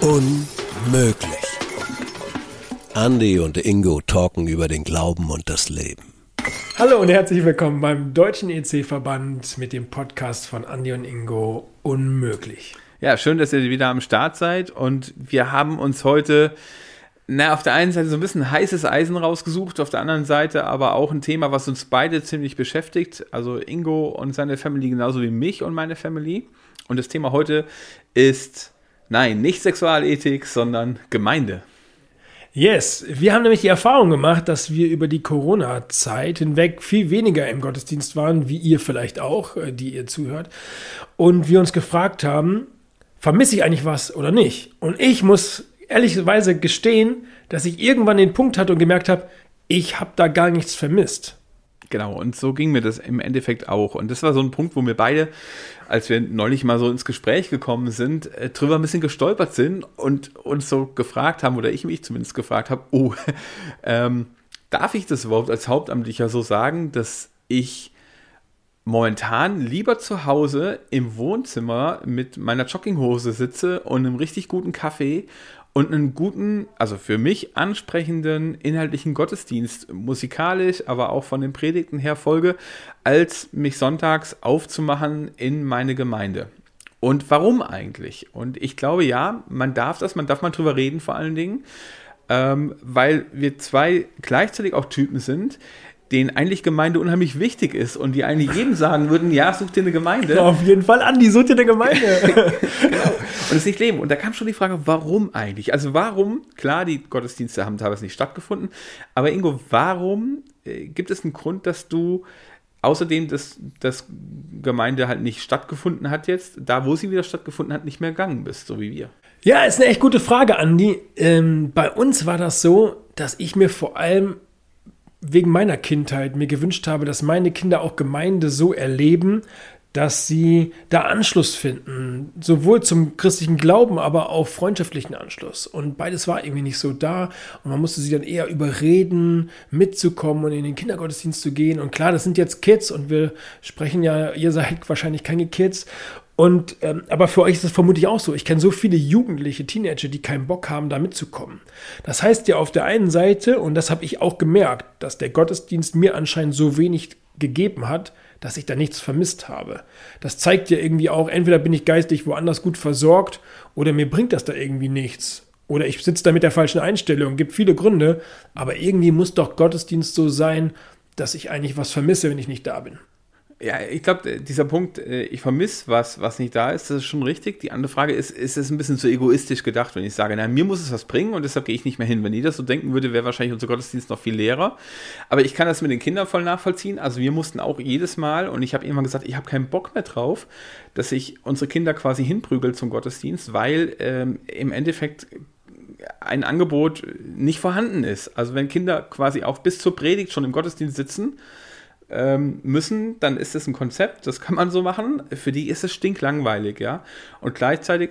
Unmöglich. Andy und Ingo talken über den Glauben und das Leben. Hallo und herzlich willkommen beim Deutschen EC-Verband mit dem Podcast von Andy und Ingo Unmöglich. Ja, schön, dass ihr wieder am Start seid und wir haben uns heute na, auf der einen Seite so ein bisschen heißes Eisen rausgesucht, auf der anderen Seite aber auch ein Thema, was uns beide ziemlich beschäftigt. Also Ingo und seine Family genauso wie mich und meine Family. Und das Thema heute ist, nein, nicht Sexualethik, sondern Gemeinde. Yes, wir haben nämlich die Erfahrung gemacht, dass wir über die Corona-Zeit hinweg viel weniger im Gottesdienst waren, wie ihr vielleicht auch, äh, die ihr zuhört. Und wir uns gefragt haben, vermisse ich eigentlich was oder nicht? Und ich muss ehrlicherweise gestehen, dass ich irgendwann den Punkt hatte und gemerkt habe, ich habe da gar nichts vermisst. Genau, und so ging mir das im Endeffekt auch. Und das war so ein Punkt, wo wir beide, als wir neulich mal so ins Gespräch gekommen sind, äh, drüber ein bisschen gestolpert sind und uns so gefragt haben, oder ich mich zumindest gefragt habe, oh, ähm, darf ich das überhaupt als Hauptamtlicher so sagen, dass ich momentan lieber zu Hause im Wohnzimmer mit meiner Jogginghose sitze und einem richtig guten Kaffee und einen guten, also für mich ansprechenden inhaltlichen Gottesdienst, musikalisch, aber auch von den Predigten her folge, als mich sonntags aufzumachen in meine Gemeinde. Und warum eigentlich? Und ich glaube, ja, man darf das, man darf mal drüber reden vor allen Dingen, ähm, weil wir zwei gleichzeitig auch Typen sind, denen eigentlich Gemeinde unheimlich wichtig ist und die eigentlich jedem sagen würden, ja, such dir eine Gemeinde. Ja, auf jeden Fall, Andi, such dir eine Gemeinde. genau. Und es nicht leben. Und da kam schon die Frage, warum eigentlich? Also warum, klar, die Gottesdienste haben teilweise nicht stattgefunden, aber Ingo, warum äh, gibt es einen Grund, dass du außerdem, dass das Gemeinde halt nicht stattgefunden hat jetzt, da wo sie wieder stattgefunden hat, nicht mehr gegangen bist, so wie wir? Ja, ist eine echt gute Frage, Andi. Ähm, bei uns war das so, dass ich mir vor allem wegen meiner Kindheit mir gewünscht habe, dass meine Kinder auch Gemeinde so erleben, dass sie da Anschluss finden, sowohl zum christlichen Glauben, aber auch freundschaftlichen Anschluss. Und beides war irgendwie nicht so da und man musste sie dann eher überreden, mitzukommen und in den Kindergottesdienst zu gehen. Und klar, das sind jetzt Kids und wir sprechen ja, ihr seid wahrscheinlich keine Kids und ähm, aber für euch ist das vermutlich auch so. Ich kenne so viele Jugendliche, Teenager, die keinen Bock haben, da mitzukommen. Das heißt ja auf der einen Seite, und das habe ich auch gemerkt, dass der Gottesdienst mir anscheinend so wenig gegeben hat, dass ich da nichts vermisst habe. Das zeigt ja irgendwie auch, entweder bin ich geistig woanders gut versorgt oder mir bringt das da irgendwie nichts. Oder ich sitze da mit der falschen Einstellung. Gibt viele Gründe, aber irgendwie muss doch Gottesdienst so sein, dass ich eigentlich was vermisse, wenn ich nicht da bin. Ja, ich glaube, dieser Punkt, äh, ich vermisse was, was nicht da ist, das ist schon richtig. Die andere Frage ist, ist es ein bisschen zu egoistisch gedacht, wenn ich sage, na, mir muss es was bringen und deshalb gehe ich nicht mehr hin. Wenn jeder so denken würde, wäre wahrscheinlich unser Gottesdienst noch viel leerer. Aber ich kann das mit den Kindern voll nachvollziehen. Also wir mussten auch jedes Mal, und ich habe irgendwann gesagt, ich habe keinen Bock mehr drauf, dass ich unsere Kinder quasi hinprügel zum Gottesdienst, weil ähm, im Endeffekt ein Angebot nicht vorhanden ist. Also wenn Kinder quasi auch bis zur Predigt schon im Gottesdienst sitzen, ähm, müssen, dann ist es ein Konzept, das kann man so machen. Für die ist es stinklangweilig, ja. Und gleichzeitig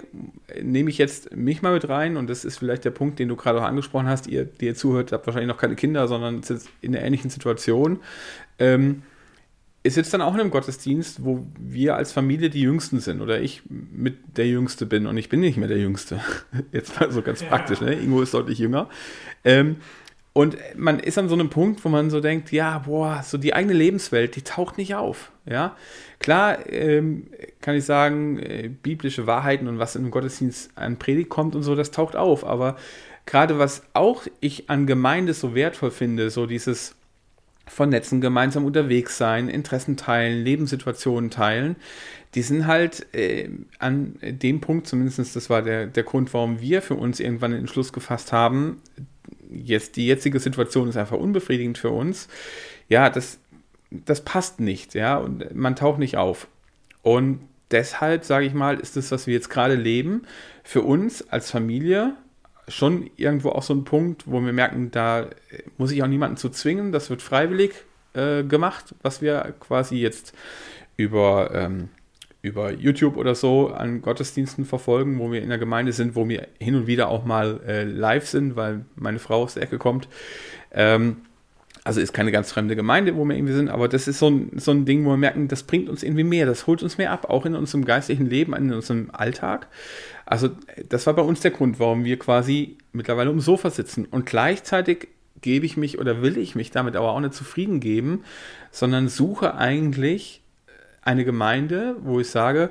nehme ich jetzt mich mal mit rein und das ist vielleicht der Punkt, den du gerade auch angesprochen hast. Ihr, die ihr zuhört, habt wahrscheinlich noch keine Kinder, sondern sind in einer ähnlichen Situation. Ähm, ist jetzt dann auch in einem Gottesdienst, wo wir als Familie die Jüngsten sind oder ich mit der Jüngste bin und ich bin nicht mehr der Jüngste. Jetzt mal so ganz ja. praktisch, ne? Ingo ist deutlich jünger. Ähm, und man ist an so einem Punkt, wo man so denkt, ja, boah, so die eigene Lebenswelt, die taucht nicht auf. Ja, klar ähm, kann ich sagen, äh, biblische Wahrheiten und was im Gottesdienst an Predigt kommt und so, das taucht auf. Aber gerade was auch ich an Gemeinde so wertvoll finde, so dieses Vernetzen, gemeinsam unterwegs sein, Interessen teilen, Lebenssituationen teilen, die sind halt äh, an dem Punkt, zumindest das war der, der Grund, warum wir für uns irgendwann den Entschluss gefasst haben, jetzt die jetzige Situation ist einfach unbefriedigend für uns. Ja, das, das passt nicht, ja, und man taucht nicht auf. Und deshalb, sage ich mal, ist das, was wir jetzt gerade leben, für uns als Familie schon irgendwo auch so ein Punkt, wo wir merken, da muss ich auch niemanden zu zwingen, das wird freiwillig äh, gemacht, was wir quasi jetzt über ähm, über YouTube oder so an Gottesdiensten verfolgen, wo wir in der Gemeinde sind, wo wir hin und wieder auch mal äh, live sind, weil meine Frau aus der Ecke kommt. Ähm, Also ist keine ganz fremde Gemeinde, wo wir irgendwie sind, aber das ist so ein, so ein Ding, wo wir merken, das bringt uns irgendwie mehr, das holt uns mehr ab, auch in unserem geistlichen Leben, in unserem Alltag. Also das war bei uns der Grund, warum wir quasi mittlerweile um Sofa sitzen. Und gleichzeitig gebe ich mich oder will ich mich damit aber auch nicht zufrieden geben, sondern suche eigentlich eine Gemeinde, wo ich sage,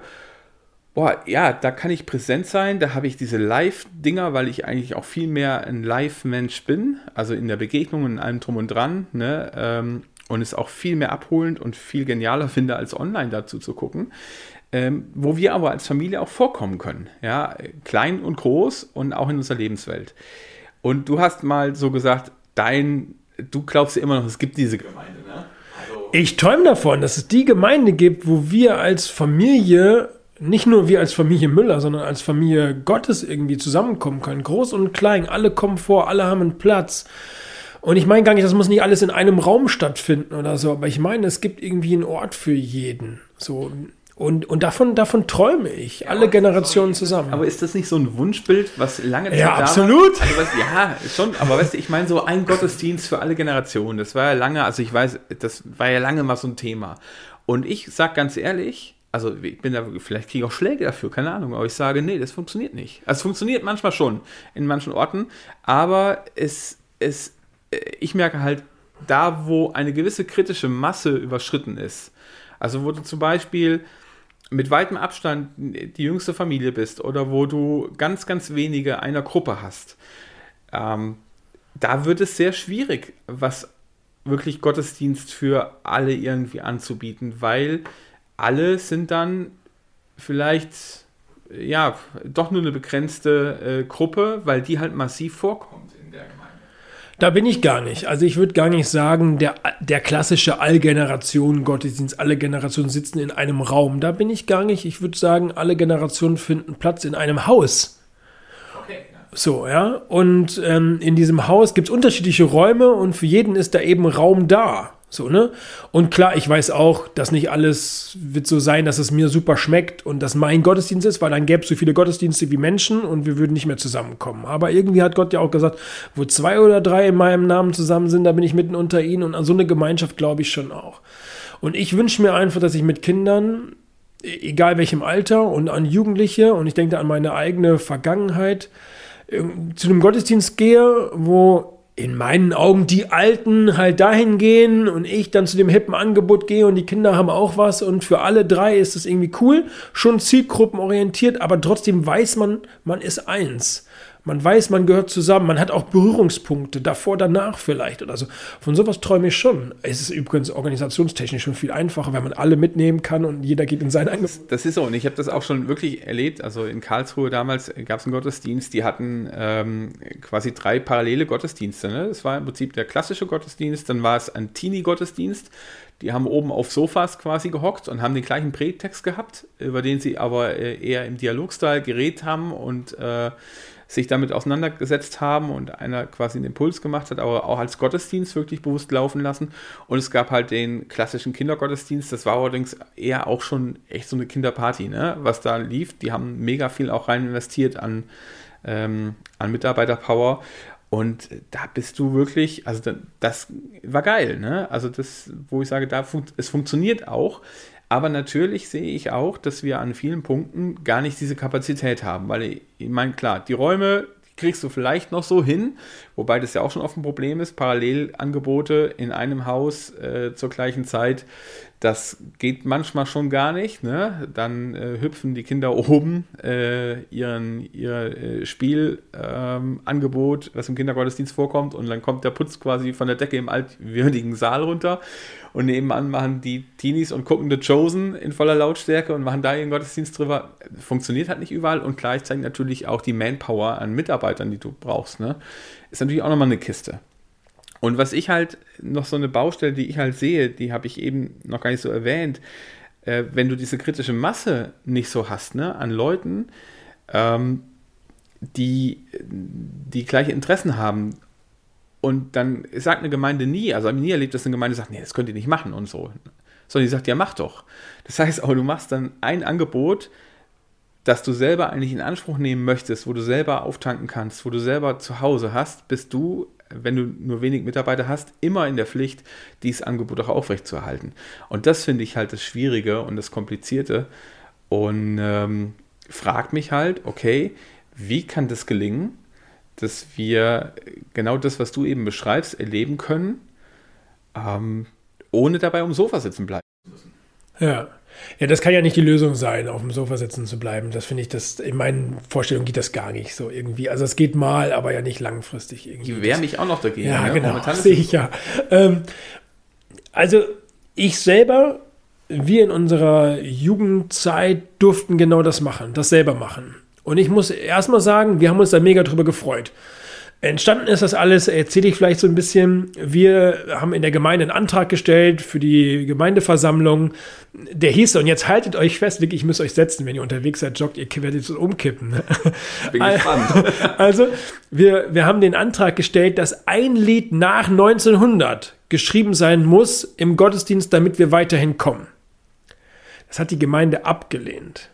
boah, ja, da kann ich präsent sein, da habe ich diese Live-Dinger, weil ich eigentlich auch viel mehr ein Live-Mensch bin, also in der Begegnung und allem drum und dran, ne, ähm, und es auch viel mehr abholend und viel genialer finde, als online dazu zu gucken, ähm, wo wir aber als Familie auch vorkommen können, ja, klein und groß und auch in unserer Lebenswelt. Und du hast mal so gesagt, dein, du glaubst ja immer noch, es gibt diese Gemeinde, ich träume davon, dass es die Gemeinde gibt, wo wir als Familie nicht nur wir als Familie Müller, sondern als Familie Gottes irgendwie zusammenkommen können. Groß und klein, alle kommen vor, alle haben einen Platz. Und ich meine gar nicht, das muss nicht alles in einem Raum stattfinden oder so, aber ich meine, es gibt irgendwie einen Ort für jeden. So. Und, und davon, davon träume ich, ja, alle Generationen zusammen. Aber ist das nicht so ein Wunschbild, was lange Zeit ja, absolut. Also, weißt, ja, schon, aber weißt du, ich meine so ein Gottesdienst für alle Generationen, das war ja lange, also ich weiß, das war ja lange mal so ein Thema. Und ich sag ganz ehrlich, also ich bin da, vielleicht kriege ich auch Schläge dafür, keine Ahnung, aber ich sage, nee, das funktioniert nicht. Also es funktioniert manchmal schon in manchen Orten, aber es, es, ich merke halt, da wo eine gewisse kritische Masse überschritten ist, also wo du zum Beispiel mit weitem Abstand die jüngste Familie bist oder wo du ganz, ganz wenige einer Gruppe hast, ähm, da wird es sehr schwierig, was wirklich Gottesdienst für alle irgendwie anzubieten, weil alle sind dann vielleicht ja doch nur eine begrenzte äh, Gruppe, weil die halt massiv vorkommt. Da bin ich gar nicht. Also ich würde gar nicht sagen, der, der klassische Allgenerationen-Gottesdienst, alle Generationen sitzen in einem Raum. Da bin ich gar nicht. Ich würde sagen, alle Generationen finden Platz in einem Haus. So, ja. Und ähm, in diesem Haus gibt es unterschiedliche Räume und für jeden ist da eben Raum da. So, ne? Und klar, ich weiß auch, dass nicht alles wird so sein, dass es mir super schmeckt und dass mein Gottesdienst ist, weil dann gäbe es so viele Gottesdienste wie Menschen und wir würden nicht mehr zusammenkommen. Aber irgendwie hat Gott ja auch gesagt, wo zwei oder drei in meinem Namen zusammen sind, da bin ich mitten unter ihnen und an so eine Gemeinschaft glaube ich schon auch. Und ich wünsche mir einfach, dass ich mit Kindern, e-, egal welchem Alter und an Jugendliche, und ich denke an meine eigene Vergangenheit, zu einem Gottesdienst gehe, wo in meinen Augen die Alten halt dahin gehen und ich dann zu dem hippen Angebot gehe und die Kinder haben auch was und für alle drei ist es irgendwie cool, schon zielgruppenorientiert, aber trotzdem weiß man, man ist eins. Man weiß, man gehört zusammen, man hat auch Berührungspunkte, davor, danach vielleicht oder so. Von sowas träume ich schon. Es ist übrigens organisationstechnisch schon viel einfacher, wenn man alle mitnehmen kann und jeder geht in sein Angebot. Das ist so und ich habe das auch schon wirklich erlebt. Also in Karlsruhe damals gab es einen Gottesdienst, die hatten ähm, quasi drei parallele Gottesdienste. Ne? Das war im Prinzip der klassische Gottesdienst, dann war es ein Teenie-Gottesdienst. Die haben oben auf Sofas quasi gehockt und haben den gleichen Predigtext gehabt, über den sie aber äh, eher im Dialogstil geredet haben und äh, sich damit auseinandergesetzt haben und einer quasi einen Impuls gemacht hat, aber auch als Gottesdienst wirklich bewusst laufen lassen. Und es gab halt den klassischen Kindergottesdienst, das war allerdings eher auch schon echt so eine Kinderparty, ne? was da lief. Die haben mega viel auch rein investiert an, ähm, an Mitarbeiterpower. Und da bist du wirklich, also das war geil, ne? Also das, wo ich sage, da fun es funktioniert auch. Aber natürlich sehe ich auch, dass wir an vielen Punkten gar nicht diese Kapazität haben, weil ich, meine, klar, die Räume kriegst du vielleicht noch so hin, wobei das ja auch schon oft ein Problem ist, Parallelangebote in einem Haus äh, zur gleichen Zeit das geht manchmal schon gar nicht. Ne? Dann äh, hüpfen die Kinder oben äh, ihren, ihr äh, Spielangebot, ähm, was im Kindergottesdienst vorkommt, und dann kommt der Putz quasi von der Decke im altwürdigen Saal runter. Und nebenan machen die Teenies und gucken The Chosen in voller Lautstärke und machen da ihren Gottesdienst drüber. Funktioniert halt nicht überall und gleichzeitig natürlich auch die Manpower an Mitarbeitern, die du brauchst. Ne? Ist natürlich auch nochmal eine Kiste. Und was ich halt noch so eine Baustelle, die ich halt sehe, die habe ich eben noch gar nicht so erwähnt, äh, wenn du diese kritische Masse nicht so hast, ne, an Leuten, ähm, die die gleiche Interessen haben und dann sagt eine Gemeinde nie, also habe ich nie erlebt, dass eine Gemeinde sagt, nee, das könnt ihr nicht machen und so. Sondern die sagt, ja, mach doch. Das heißt aber, du machst dann ein Angebot, das du selber eigentlich in Anspruch nehmen möchtest, wo du selber auftanken kannst, wo du selber zu Hause hast, bist du wenn du nur wenig Mitarbeiter hast, immer in der Pflicht, dieses Angebot auch aufrechtzuerhalten. Und das finde ich halt das Schwierige und das Komplizierte. Und ähm, fragt mich halt, okay, wie kann das gelingen, dass wir genau das, was du eben beschreibst, erleben können, ähm, ohne dabei um Sofa sitzen bleiben zu müssen. Ja. Ja, das kann ja nicht die Lösung sein, auf dem Sofa sitzen zu bleiben. Das finde ich, das, in meinen Vorstellungen geht das gar nicht so irgendwie. Also es geht mal, aber ja nicht langfristig irgendwie. Ich wehre mich auch noch dagegen. Ja, ne? genau. Sehe ich ja. Ähm, also ich selber, wir in unserer Jugendzeit durften genau das machen, das selber machen. Und ich muss erstmal sagen, wir haben uns da mega drüber gefreut. Entstanden ist das alles, erzähle ich vielleicht so ein bisschen. Wir haben in der Gemeinde einen Antrag gestellt für die Gemeindeversammlung. Der hieß, und jetzt haltet euch fest, ich müsst euch setzen, wenn ihr unterwegs seid, joggt, ihr werdet es umkippen. Ne? Bin gespannt. Also, wir, wir haben den Antrag gestellt, dass ein Lied nach 1900 geschrieben sein muss im Gottesdienst, damit wir weiterhin kommen. Das hat die Gemeinde abgelehnt.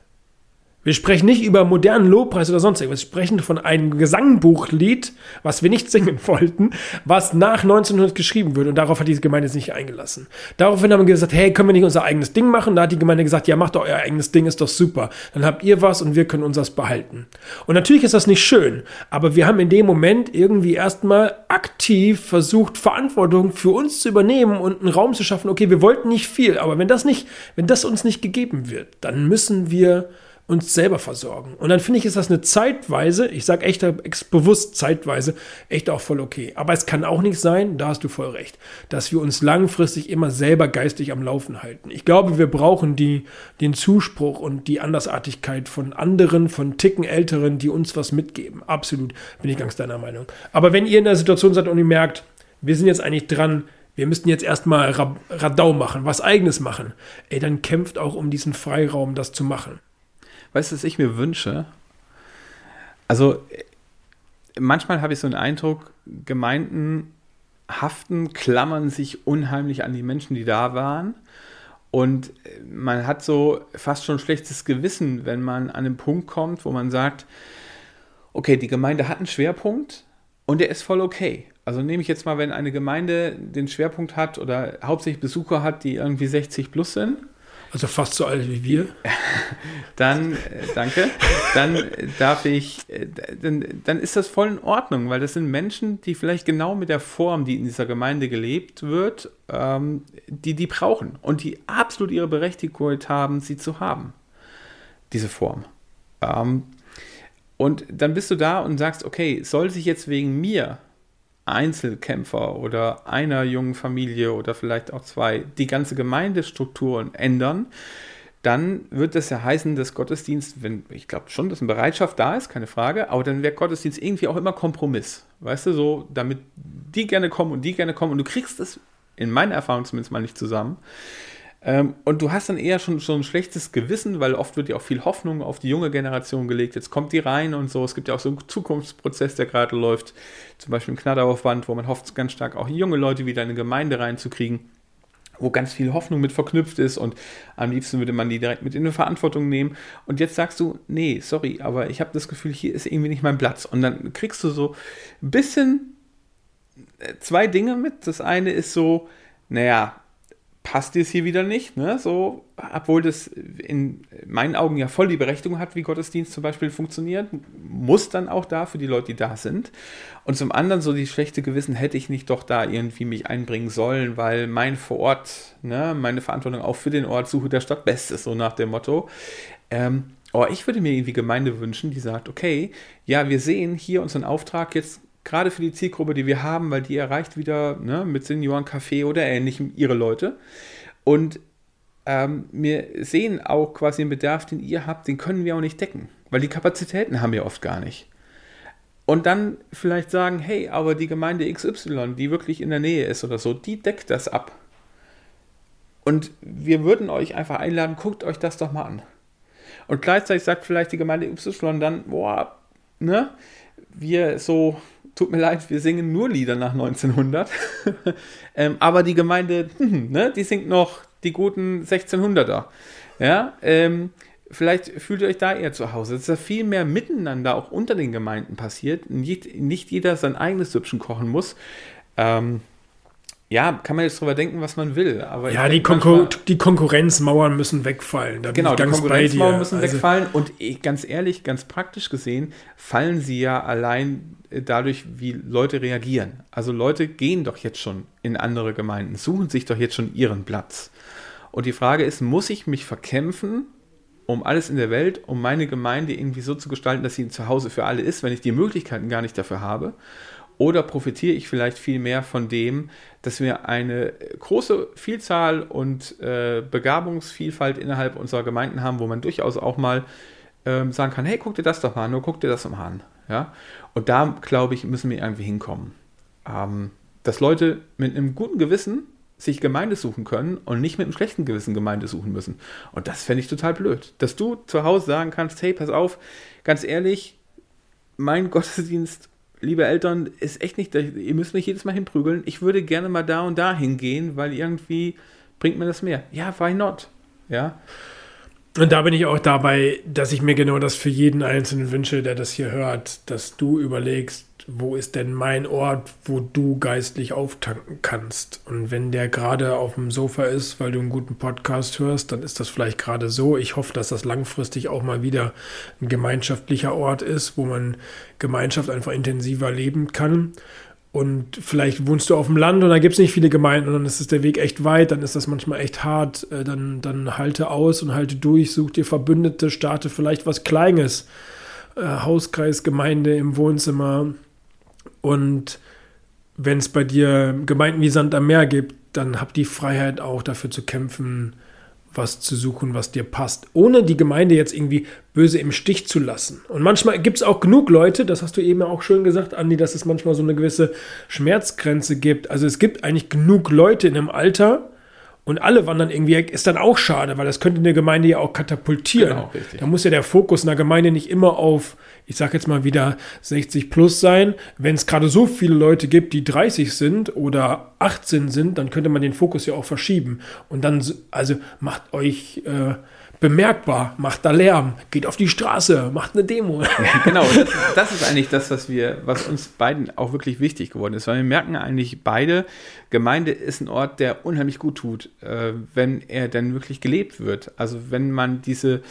Wir sprechen nicht über modernen Lobpreis oder sonst irgendwas. Wir sprechen von einem Gesangbuchlied, was wir nicht singen wollten, was nach 1900 geschrieben wird. Und darauf hat die Gemeinde sich nicht eingelassen. Daraufhin haben wir gesagt, hey, können wir nicht unser eigenes Ding machen? Da hat die Gemeinde gesagt, ja, macht doch euer eigenes Ding, ist doch super. Dann habt ihr was und wir können unseres behalten. Und natürlich ist das nicht schön, aber wir haben in dem Moment irgendwie erstmal aktiv versucht, Verantwortung für uns zu übernehmen und einen Raum zu schaffen. Okay, wir wollten nicht viel, aber wenn das nicht, wenn das uns nicht gegeben wird, dann müssen wir uns selber versorgen. Und dann finde ich, ist das eine zeitweise, ich sage echt bewusst zeitweise, echt auch voll okay. Aber es kann auch nicht sein, da hast du voll recht, dass wir uns langfristig immer selber geistig am Laufen halten. Ich glaube, wir brauchen die, den Zuspruch und die Andersartigkeit von anderen, von Ticken Älteren, die uns was mitgeben. Absolut, bin ich ganz deiner Meinung. Aber wenn ihr in der Situation seid und ihr merkt, wir sind jetzt eigentlich dran, wir müssten jetzt erstmal Radau machen, was eigenes machen, ey, dann kämpft auch um diesen Freiraum, das zu machen. Weißt du, was ich mir wünsche? Also, manchmal habe ich so einen Eindruck, Gemeinden haften, klammern sich unheimlich an die Menschen, die da waren. Und man hat so fast schon schlechtes Gewissen, wenn man an einen Punkt kommt, wo man sagt, okay, die Gemeinde hat einen Schwerpunkt und der ist voll okay. Also nehme ich jetzt mal, wenn eine Gemeinde den Schwerpunkt hat oder hauptsächlich Besucher hat, die irgendwie 60 plus sind also fast so alt wie wir. Dann, äh, danke. Dann darf ich, äh, dann, dann ist das voll in Ordnung, weil das sind Menschen, die vielleicht genau mit der Form, die in dieser Gemeinde gelebt wird, ähm, die die brauchen und die absolut ihre Berechtigung haben, sie zu haben. Diese Form. Ähm, und dann bist du da und sagst, okay, soll sich jetzt wegen mir Einzelkämpfer oder einer jungen Familie oder vielleicht auch zwei die ganze Gemeindestrukturen ändern, dann wird das ja heißen, dass Gottesdienst, wenn ich glaube schon, dass eine Bereitschaft da ist, keine Frage, aber dann wäre Gottesdienst irgendwie auch immer Kompromiss. Weißt du, so, damit die gerne kommen und die gerne kommen und du kriegst es in meiner Erfahrung zumindest mal nicht zusammen. Ähm, und du hast dann eher schon, schon ein schlechtes Gewissen, weil oft wird ja auch viel Hoffnung auf die junge Generation gelegt. Jetzt kommt die rein und so. Es gibt ja auch so einen Zukunftsprozess, der gerade läuft. Zum Beispiel im Knatteraufwand, wo man hofft ganz stark auch junge Leute wieder in eine Gemeinde reinzukriegen wo ganz viel Hoffnung mit verknüpft ist und am liebsten würde man die direkt mit in eine Verantwortung nehmen. Und jetzt sagst du, nee, sorry, aber ich habe das Gefühl, hier ist irgendwie nicht mein Platz. Und dann kriegst du so ein bisschen äh, zwei Dinge mit. Das eine ist so, naja, passt es hier wieder nicht, ne? So, obwohl das in meinen Augen ja voll die Berechtigung hat, wie Gottesdienst zum Beispiel funktioniert, muss dann auch da für die Leute, die da sind. Und zum anderen so die schlechte Gewissen, hätte ich nicht doch da irgendwie mich einbringen sollen, weil mein Vorort, ne, meine Verantwortung auch für den Ort Suche der Stadt best ist, so nach dem Motto. Ähm, oh, ich würde mir irgendwie Gemeinde wünschen, die sagt, okay, ja, wir sehen hier unseren Auftrag jetzt gerade für die Zielgruppe, die wir haben, weil die erreicht wieder ne, mit Seniorencafé oder ähnlichem ihre Leute. Und ähm, wir sehen auch quasi den Bedarf, den ihr habt, den können wir auch nicht decken, weil die Kapazitäten haben wir oft gar nicht. Und dann vielleicht sagen, hey, aber die Gemeinde XY, die wirklich in der Nähe ist oder so, die deckt das ab. Und wir würden euch einfach einladen, guckt euch das doch mal an. Und gleichzeitig sagt vielleicht die Gemeinde XY dann, boah, ne, wir so tut mir leid, wir singen nur Lieder nach 1900. ähm, aber die Gemeinde, hm, ne, die singt noch die guten 1600er. Ja, ähm, vielleicht fühlt ihr euch da eher zu Hause. Dass da viel mehr miteinander auch unter den Gemeinden passiert. Nicht, nicht jeder sein eigenes Süppchen kochen muss. Ähm, ja, kann man jetzt drüber denken, was man will. Aber ja, die, Konkur die, Konkurrenzmauern müssen wegfallen. Da genau, die Konkurrenzmauern müssen also wegfallen. Und ganz ehrlich, ganz praktisch gesehen, fallen sie ja allein äh, dadurch, wie Leute reagieren. Also Leute gehen doch jetzt schon in andere Gemeinden, suchen sich doch jetzt schon ihren Platz. Und die Frage ist, muss ich mich verkämpfen, um alles in der Welt, um meine Gemeinde irgendwie so zu gestalten, dass sie ein Zuhause für alle ist, wenn ich die Möglichkeiten gar nicht dafür habe? Oder profitiere ich vielleicht viel mehr von dem, dass wir eine große Vielzahl und äh, Begabungsvielfalt innerhalb unserer Gemeinden haben, wo man durchaus auch mal ähm, sagen kann, hey, guck dir das doch mal an, nur guck dir das mal an. Ja? Und da, glaube ich, müssen wir irgendwie hinkommen. Ähm, dass Leute mit einem guten Gewissen sich Gemeinde suchen können und nicht mit einem schlechten Gewissen Gemeinde suchen müssen. Und das fände ich total blöd. Dass du zu Hause sagen kannst, hey, pass auf, ganz ehrlich, mein Gottesdienst liebe Eltern, ist echt nicht, ihr müsst mich jedes Mal hinprügeln. Ich würde gerne mal da und da hingehen, weil irgendwie bringt mir das mehr. Ja, why not? Ja. Und da bin ich auch dabei, dass ich mir genau das für jeden Einzelnen wünsche, der das hier hört, dass du überlegst, wo ist denn mein Ort, wo du geistlich auftanken kannst? Und wenn der gerade auf dem Sofa ist, weil du einen guten Podcast hörst, dann ist das vielleicht gerade so. Ich hoffe, dass das langfristig auch mal wieder ein gemeinschaftlicher Ort ist, wo man Gemeinschaft einfach intensiver leben kann. Und vielleicht wohnst du auf dem Land und da gibt es nicht viele Gemeinden und dann ist es der Weg echt weit, dann ist das manchmal echt hart. Äh, dann, dann halte aus und halte durch, such dir Verbündete, starte vielleicht was Kleines. Äh, Hauskreisgemeinde im Wohnzimmer, und wenn es bei dir Gemeinden wie Sand am Meer gibt, dann hab die Freiheit auch dafür zu kämpfen, was zu suchen, was dir passt, ohne die Gemeinde jetzt irgendwie böse im Stich zu lassen. Und manchmal gibt es auch genug Leute, das hast du eben auch schön gesagt, Andi, dass es manchmal so eine gewisse Schmerzgrenze gibt. Also es gibt eigentlich genug Leute in einem Alter, und alle wandern irgendwie weg, ist dann auch schade, weil das könnte eine Gemeinde ja auch katapultieren. Genau, da muss ja der Fokus einer Gemeinde nicht immer auf, ich sag jetzt mal wieder 60 plus sein. Wenn es gerade so viele Leute gibt, die 30 sind oder 18 sind, dann könnte man den Fokus ja auch verschieben. Und dann, also macht euch äh, bemerkbar, macht da Lärm, geht auf die Straße, macht eine Demo. genau, das, das, ist eigentlich das, was wir, was uns beiden auch wirklich wichtig geworden ist, weil wir merken eigentlich beide, Gemeinde ist ein Ort, der unheimlich gut tut, äh, wenn er dann wirklich gelebt wird. Also wenn man diese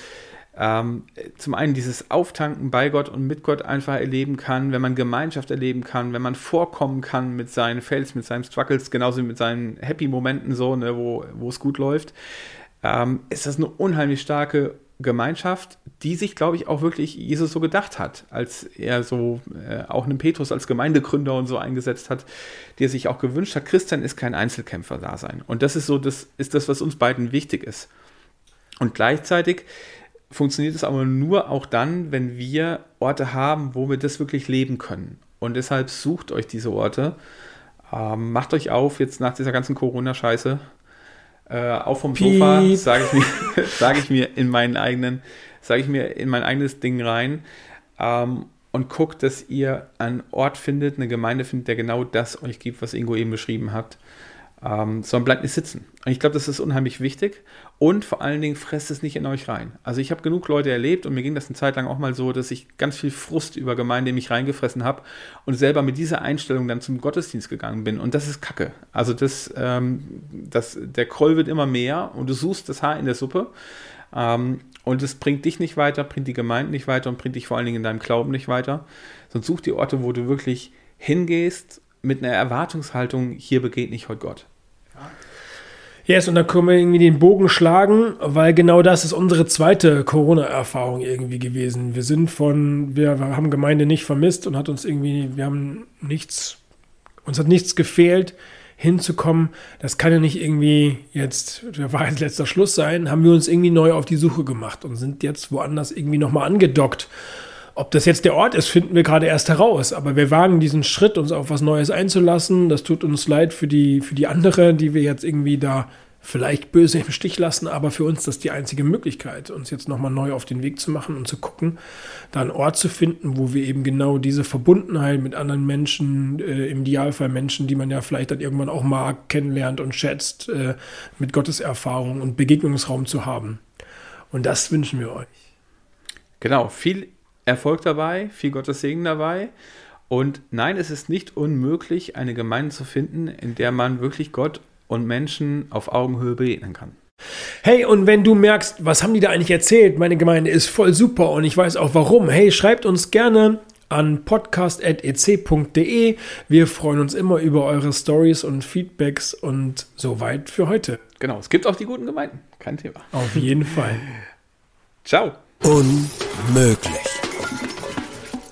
ähm, zum einen dieses Auftanken bei Gott und mit Gott einfach erleben kann, wenn man Gemeinschaft erleben kann, wenn man vorkommen kann mit seinen Fails, mit seinen Struggles, genauso wie mit seinen Happy-Momenten so, ne, wo, wo es gut läuft ähm, ist das eine unheimlich starke Gemeinschaft, die sich, glaube ich, auch wirklich Jesus so gedacht hat, als er so äh, auch einen Petrus als Gemeindegründer und so eingesetzt hat, der sich auch gewünscht hat, Christian ist kein Einzelkämpfer da sein. Und das ist so, das ist das, was uns beiden wichtig ist. Und gleichzeitig funktioniert es aber nur auch dann, wenn wir Orte haben, wo wir das wirklich leben können. Und deshalb sucht euch diese Orte. Ähm, macht euch auf, jetzt nach dieser ganzen Corona-Scheiße, äh, auch vom Piep. Sofa sage ich, mir, sag ich mir in meinen eigenen, sage ich mir in mein eigenes Ding rein ähm, und guckt, dass ihr einen Ort findet, eine Gemeinde findet, der genau das euch gibt, was Ingo eben beschrieben hat ähm, sondern bleibt nicht sitzen. Und ich glaube, das ist unheimlich wichtig. Und vor allen Dingen fresst es nicht in euch rein. Also ich habe genug Leute erlebt und mir ging das eine Zeit lang auch mal so, dass ich ganz viel Frust über Gemeinde in mich reingefressen habe und selber mit dieser Einstellung dann zum Gottesdienst gegangen bin. Und das ist Kacke. Also das, ähm, das, der Kroll wird immer mehr und du suchst das Haar in der Suppe. Ähm, und es bringt dich nicht weiter, bringt die Gemeinde nicht weiter und bringt dich vor allen Dingen in deinem Glauben nicht weiter. Sonst such die Orte, wo du wirklich hingehst mit einer Erwartungshaltung, hier begeht nicht heute Gott. Yes, und da können wir irgendwie den Bogen schlagen, weil genau das ist unsere zweite Corona-Erfahrung irgendwie gewesen. Wir sind von, wir haben Gemeinde nicht vermisst und hat uns irgendwie, wir haben nichts, uns hat nichts gefehlt, hinzukommen. Das kann ja nicht irgendwie jetzt, der war jetzt letzter Schluss sein, haben wir uns irgendwie neu auf die Suche gemacht und sind jetzt woanders irgendwie nochmal angedockt ob das jetzt der Ort ist, finden wir gerade erst heraus. Aber wir wagen diesen Schritt, uns auf was Neues einzulassen. Das tut uns leid für die, für die andere, die wir jetzt irgendwie da vielleicht böse im Stich lassen. Aber für uns das ist die einzige Möglichkeit, uns jetzt nochmal neu auf den Weg zu machen und zu gucken, da einen Ort zu finden, wo wir eben genau diese Verbundenheit mit anderen Menschen, äh, im Idealfall Menschen, die man ja vielleicht dann irgendwann auch mag, kennenlernt und schätzt, äh, mit Gottes Erfahrung und Begegnungsraum zu haben. Und das wünschen wir euch. Genau, viel Erfolg dabei, viel Gottes Segen dabei. Und nein, es ist nicht unmöglich, eine Gemeinde zu finden, in der man wirklich Gott und Menschen auf Augenhöhe begegnen kann. Hey, und wenn du merkst, was haben die da eigentlich erzählt? Meine Gemeinde ist voll super und ich weiß auch warum. Hey, schreibt uns gerne an podcast.ec.de. Wir freuen uns immer über eure Stories und Feedbacks und soweit für heute. Genau, es gibt auch die guten Gemeinden, kein Thema. Auf jeden Fall. Ciao. Unmöglich.